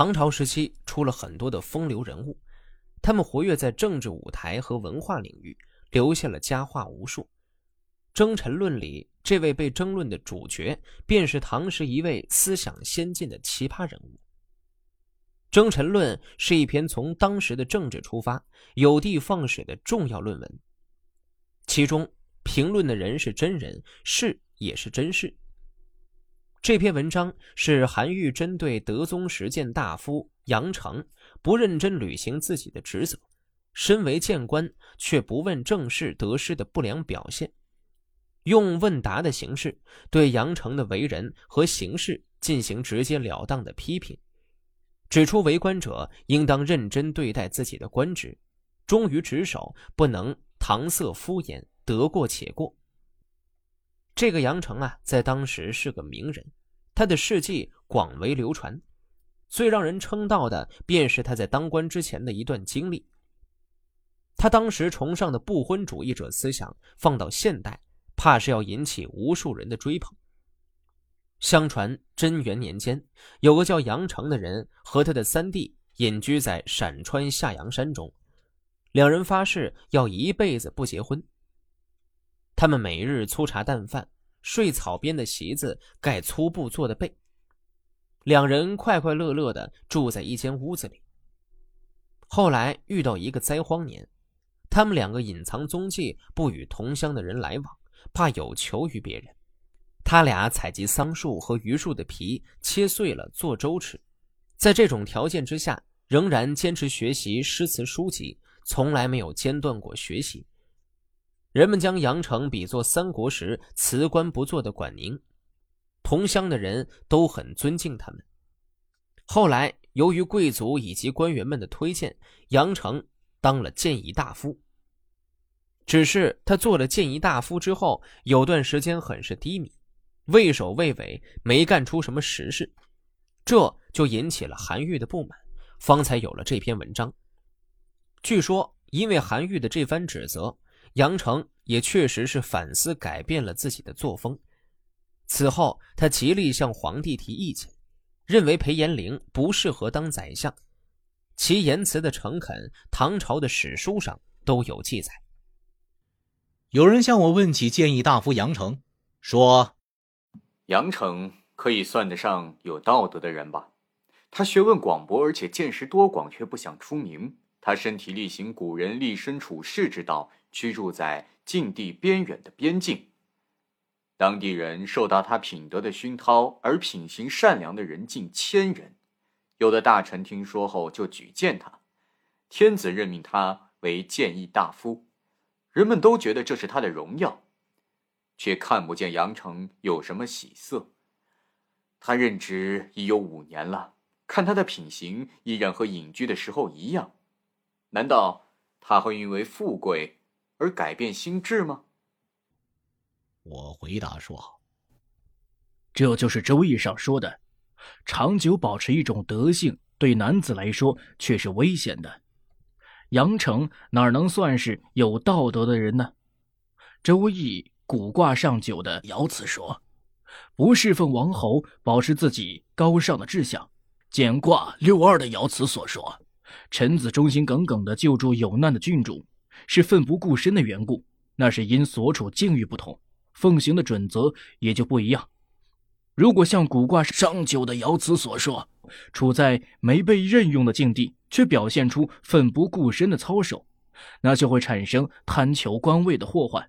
唐朝时期出了很多的风流人物，他们活跃在政治舞台和文化领域，留下了佳话无数。《征臣论》里这位被争论的主角，便是唐时一位思想先进的奇葩人物。《征臣论》是一篇从当时的政治出发、有的放矢的重要论文，其中评论的人是真人，事也是真事。这篇文章是韩愈针对德宗实践大夫杨成不认真履行自己的职责，身为谏官却不问政事得失的不良表现，用问答的形式对杨成的为人和行事进行直截了当的批评，指出为官者应当认真对待自己的官职，忠于职守，不能搪塞敷衍，得过且过。这个杨成啊，在当时是个名人，他的事迹广为流传。最让人称道的，便是他在当官之前的一段经历。他当时崇尚的不婚主义者思想，放到现代，怕是要引起无数人的追捧。相传贞元年间，有个叫杨成的人和他的三弟隐居在陕川下阳山中，两人发誓要一辈子不结婚。他们每日粗茶淡饭，睡草编的席子，盖粗布做的被。两人快快乐乐的住在一间屋子里。后来遇到一个灾荒年，他们两个隐藏踪迹，不与同乡的人来往，怕有求于别人。他俩采集桑树和榆树的皮，切碎了做粥吃。在这种条件之下，仍然坚持学习诗词书籍，从来没有间断过学习。人们将杨成比作三国时辞官不做的管宁，同乡的人都很尊敬他们。后来，由于贵族以及官员们的推荐，杨成当了谏议大夫。只是他做了谏议大夫之后，有段时间很是低迷，畏首畏尾，没干出什么实事，这就引起了韩愈的不满，方才有了这篇文章。据说，因为韩愈的这番指责。杨成也确实是反思改变了自己的作风。此后，他极力向皇帝提意见，认为裴延龄不适合当宰相。其言辞的诚恳，唐朝的史书上都有记载。有人向我问起谏议大夫杨成，说：“杨成可以算得上有道德的人吧？他学问广博，而且见识多广，却不想出名。他身体力行古人立身处世之道。”居住在境地边远的边境，当地人受到他品德的熏陶，而品行善良的人近千人。有的大臣听说后就举荐他，天子任命他为谏议大夫，人们都觉得这是他的荣耀，却看不见杨成有什么喜色。他任职已有五年了，看他的品行依然和隐居的时候一样，难道他会因为富贵？而改变心智吗？我回答说：“这就是《周易》上说的，长久保持一种德性，对男子来说却是危险的。杨成哪能算是有道德的人呢？《周易》古卦上九的爻辞说：‘不侍奉王侯，保持自己高尚的志向。’简卦六二的爻辞所说：‘臣子忠心耿耿的救助有难的郡主。’”是奋不顾身的缘故，那是因所处境遇不同，奉行的准则也就不一样。如果像古卦上九的爻辞所说，处在没被任用的境地，却表现出奋不顾身的操守，那就会产生贪求官位的祸患。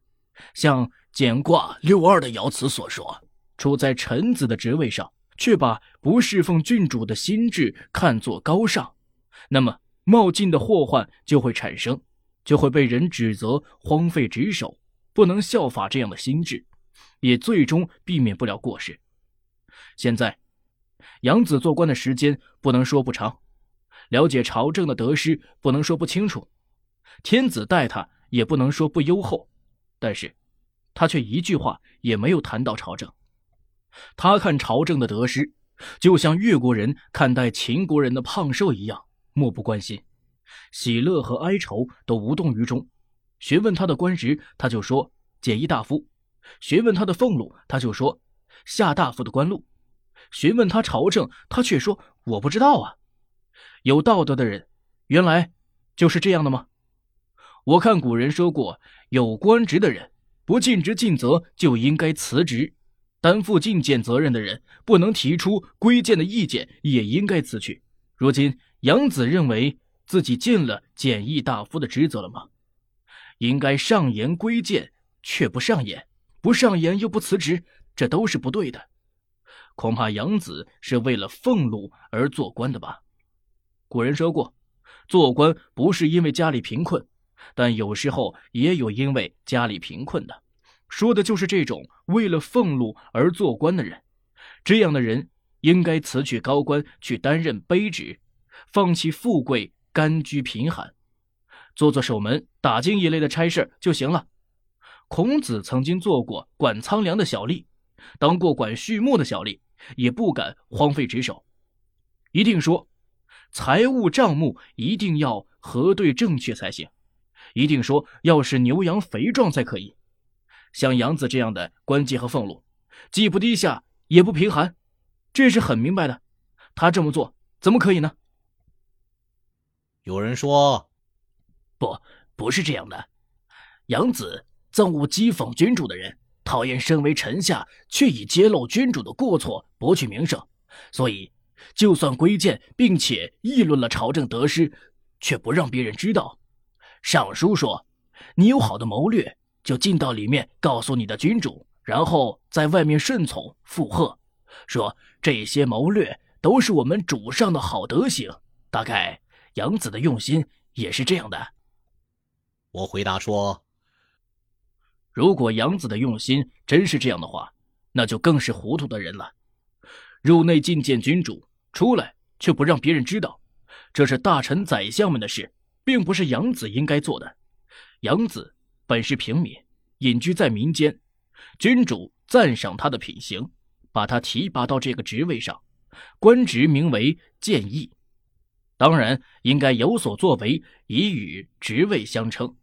像简卦六二的爻辞所说，处在臣子的职位上，却把不侍奉郡主的心智看作高尚，那么冒进的祸患就会产生。就会被人指责荒废职守，不能效法这样的心智，也最终避免不了过失。现在，杨子做官的时间不能说不长，了解朝政的得失不能说不清楚，天子待他也不能说不优厚，但是，他却一句话也没有谈到朝政。他看朝政的得失，就像越国人看待秦国人的胖瘦一样，漠不关心。喜乐和哀愁都无动于衷，询问他的官职，他就说简议大夫；询问他的俸禄，他就说下大夫的官禄；询问他朝政，他却说我不知道啊。有道德的人，原来就是这样的吗？我看古人说过，有官职的人不尽职尽责就应该辞职，担负进谏责任的人不能提出规谏的意见也应该辞去。如今杨子认为自己尽了简易大夫的职责了吗？应该上言规谏却不上言，不上言又不辞职，这都是不对的。恐怕杨子是为了俸禄而做官的吧？古人说过，做官不是因为家里贫困。但有时候也有因为家里贫困的，说的就是这种为了俸禄而做官的人。这样的人应该辞去高官，去担任卑职，放弃富贵，甘居贫寒，做做守门、打更一类的差事就行了。孔子曾经做过管仓粮的小吏，当过管畜牧的小吏，也不敢荒废职守，一定说财务账目一定要核对正确才行。一定说要是牛羊肥壮才可以，像杨子这样的官阶和俸禄，既不低下也不贫寒，这是很明白的。他这么做怎么可以呢？有人说，不，不是这样的。杨子憎恶讥讽君主的人，讨厌身为臣下却以揭露君主的过错博取名声，所以就算规谏并且议论了朝政得失，却不让别人知道。尚书说：“你有好的谋略，就进到里面告诉你的君主，然后在外面顺从附和，说这些谋略都是我们主上的好德行。大概杨子的用心也是这样的。”我回答说：“如果杨子的用心真是这样的话，那就更是糊涂的人了。入内觐见君主，出来却不让别人知道，这是大臣宰相们的事。”并不是杨子应该做的。杨子本是平民，隐居在民间，君主赞赏他的品行，把他提拔到这个职位上，官职名为谏议，当然应该有所作为，以与职位相称，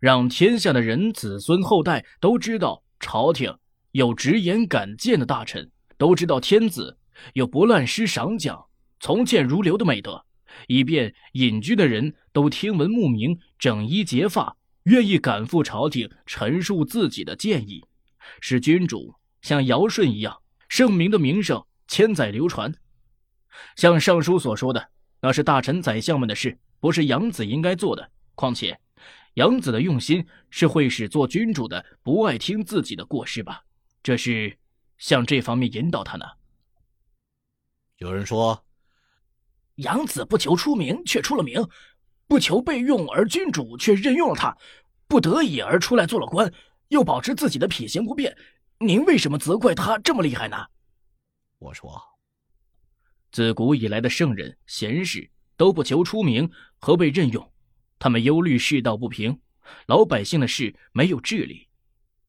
让天下的人子孙后代都知道朝廷有直言敢谏的大臣，都知道天子有不滥施赏奖、从谏如流的美德。以便隐居的人都听闻慕名，整衣结发，愿意赶赴朝廷陈述自己的建议，使君主像尧舜一样，圣明的名声千载流传。像尚书所说的，那是大臣宰相们的事，不是杨子应该做的。况且，杨子的用心是会使做君主的不爱听自己的过失吧？这是向这方面引导他呢。有人说。杨子不求出名，却出了名；不求被用，而君主却任用了他；不得已而出来做了官，又保持自己的品行不变。您为什么责怪他这么厉害呢？我说，自古以来的圣人贤士都不求出名和被任用，他们忧虑世道不平，老百姓的事没有治理，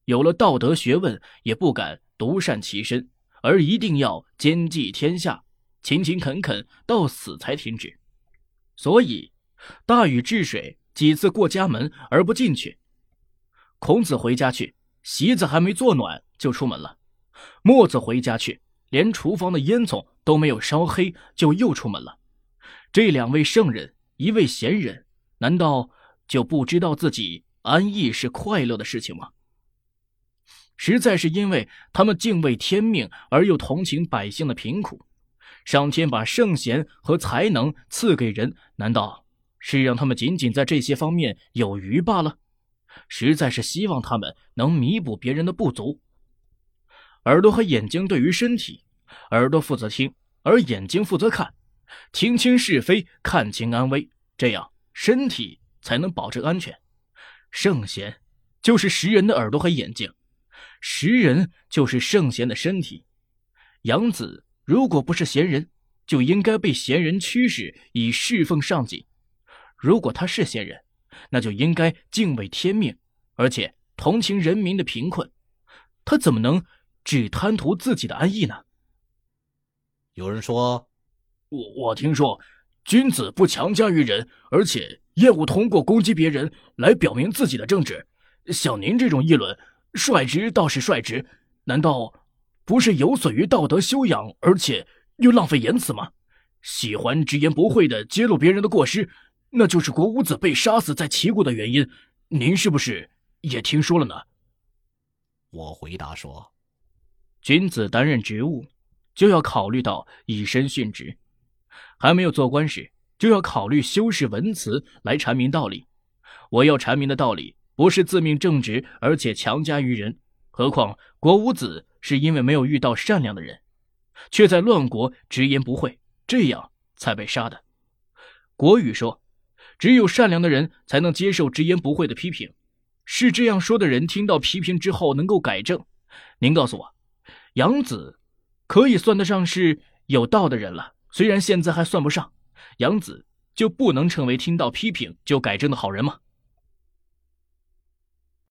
有了道德学问也不敢独善其身，而一定要兼济天下。勤勤恳恳到死才停止，所以大禹治水几次过家门而不进去。孔子回家去，席子还没坐暖就出门了；墨子回家去，连厨房的烟囱都没有烧黑就又出门了。这两位圣人，一位贤人，难道就不知道自己安逸是快乐的事情吗？实在是因为他们敬畏天命而又同情百姓的贫苦。上天把圣贤和才能赐给人，难道是让他们仅仅在这些方面有余罢了？实在是希望他们能弥补别人的不足。耳朵和眼睛对于身体，耳朵负责听，而眼睛负责看，听清是非，看清安危，这样身体才能保证安全。圣贤就是识人的耳朵和眼睛，识人就是圣贤的身体。杨子。如果不是贤人，就应该被贤人驱使以侍奉上级；如果他是贤人，那就应该敬畏天命，而且同情人民的贫困。他怎么能只贪图自己的安逸呢？有人说：“我我听说，君子不强加于人，而且厌恶通过攻击别人来表明自己的政治。像您这种议论，率直倒是率直，难道？”不是有损于道德修养，而且又浪费言辞吗？喜欢直言不讳的揭露别人的过失，那就是国五子被杀死在齐国的原因。您是不是也听说了呢？我回答说：“君子担任职务，就要考虑到以身殉职；还没有做官时，就要考虑修饰文辞来阐明道理。我要阐明的道理，不是自命正直，而且强加于人。何况国无子是因为没有遇到善良的人，却在乱国直言不讳，这样才被杀的。国语说：只有善良的人才能接受直言不讳的批评。”是这样说的人，听到批评之后能够改正。您告诉我，杨子可以算得上是有道的人了。虽然现在还算不上，杨子就不能成为听到批评就改正的好人吗？